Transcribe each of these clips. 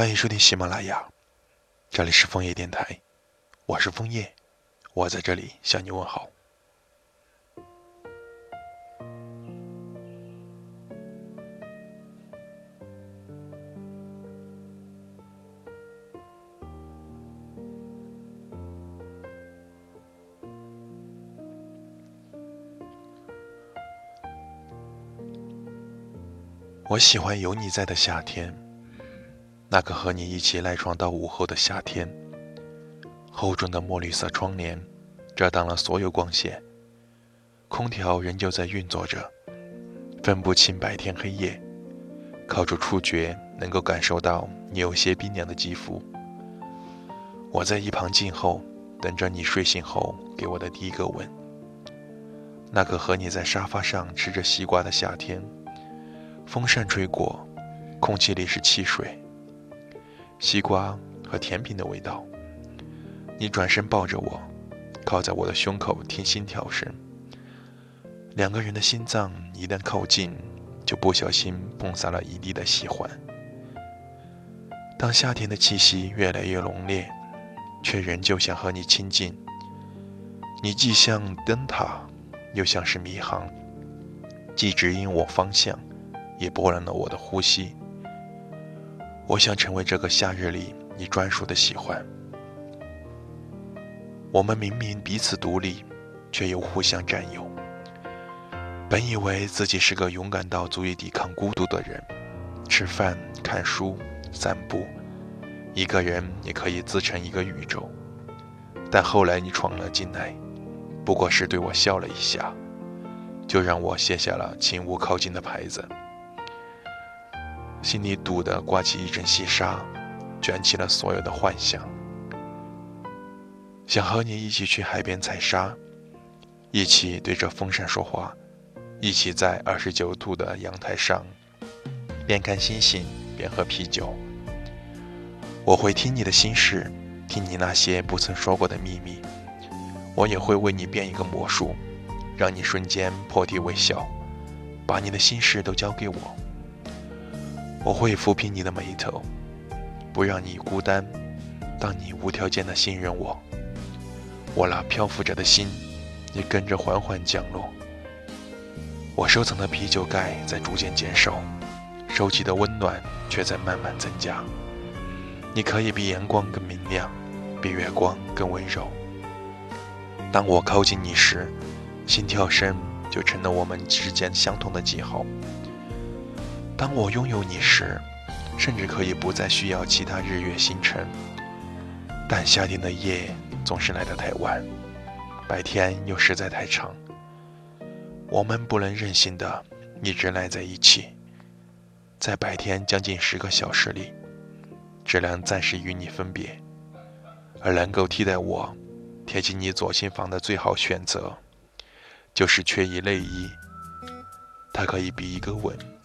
欢迎收听喜马拉雅，这里是枫叶电台，我是枫叶，我在这里向你问好。我喜欢有你在的夏天，那个和你一起赖床到午后的夏天。厚重的墨绿色窗帘遮挡了所有光线，空调仍旧在运作着，分不清白天黑夜。靠着触觉，能够感受到你有些冰凉的肌肤。我在一旁静候，等着你睡醒后给我的第一个吻。那个和你在沙发上吃着西瓜的夏天。风扇吹过，空气里是汽水、西瓜和甜品的味道。你转身抱着我，靠在我的胸口听心跳声。两个人的心脏一旦靠近，就不小心碰洒了一地的喜欢。当夏天的气息越来越浓烈，却仍旧想和你亲近。你既像灯塔，又像是迷航，既指引我方向。也波澜了我的呼吸。我想成为这个夏日里你专属的喜欢。我们明明彼此独立，却又互相占有。本以为自己是个勇敢到足以抵抗孤独的人，吃饭、看书、散步，一个人也可以自成一个宇宙。但后来你闯了进来，不过是对我笑了一下，就让我卸下了请勿靠近的牌子。心里堵得刮起一阵细沙，卷起了所有的幻想。想和你一起去海边采沙，一起对着风扇说话，一起在二十九度的阳台上边看星星边喝啤酒。我会听你的心事，听你那些不曾说过的秘密。我也会为你变一个魔术，让你瞬间破涕为笑，把你的心事都交给我。我会抚平你的眉头，不让你孤单。当你无条件的信任我，我那漂浮着的心也跟着缓缓降落。我收藏的啤酒盖在逐渐减少，收集的温暖却在慢慢增加。你可以比阳光更明亮，比月光更温柔。当我靠近你时，心跳声就成了我们之间相同的记号。当我拥有你时，甚至可以不再需要其他日月星辰。但夏天的夜总是来得太晚，白天又实在太长。我们不能任性的一直赖在一起，在白天将近十个小时里，只能暂时与你分别。而能够替代我贴近你左心房的最好选择，就是缺一内衣。它可以比一个吻。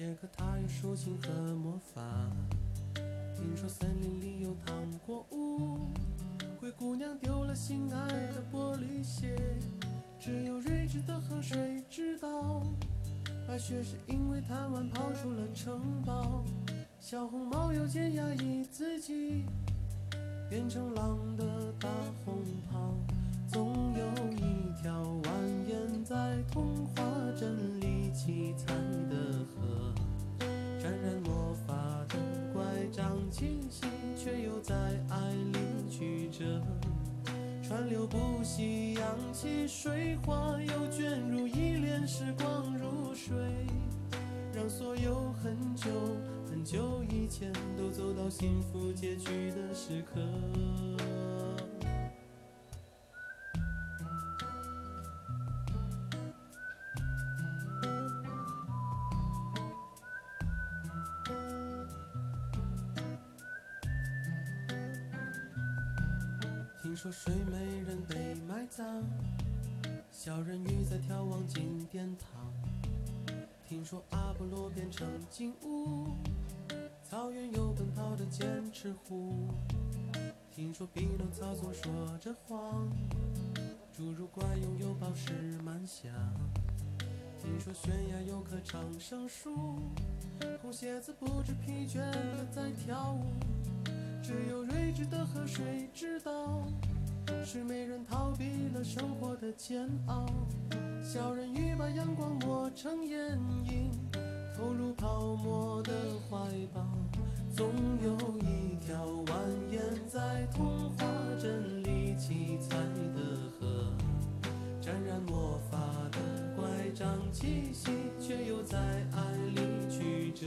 杰克他有竖琴和魔法，听说森林里有糖果屋，灰姑娘丢了心爱的玻璃鞋，只有睿智的河水知道，白雪是因为贪玩跑出了城堡，小红帽又见压抑自己，变成狼的大红袍，清醒，却又在爱里曲折，川流不息，扬起水花，又卷入一帘时光如水，让所有很久很久以前都走到幸福结局的时刻。说睡美人被埋葬，小人鱼在眺望金殿堂。听说阿波罗变成金乌，草原有奔跑的剑齿虎。听说匹诺曹总说着谎，侏儒怪拥有宝石满箱。听说悬崖有棵长生树，红鞋子不知疲倦的在跳舞。只有睿智的河水知道，是没人逃避了生活的煎熬。小人鱼把阳光抹成眼影，投入泡沫的怀抱。总有一条蜿蜒在童话镇里七彩的河，沾染魔法的乖张气息，却又在爱里曲折。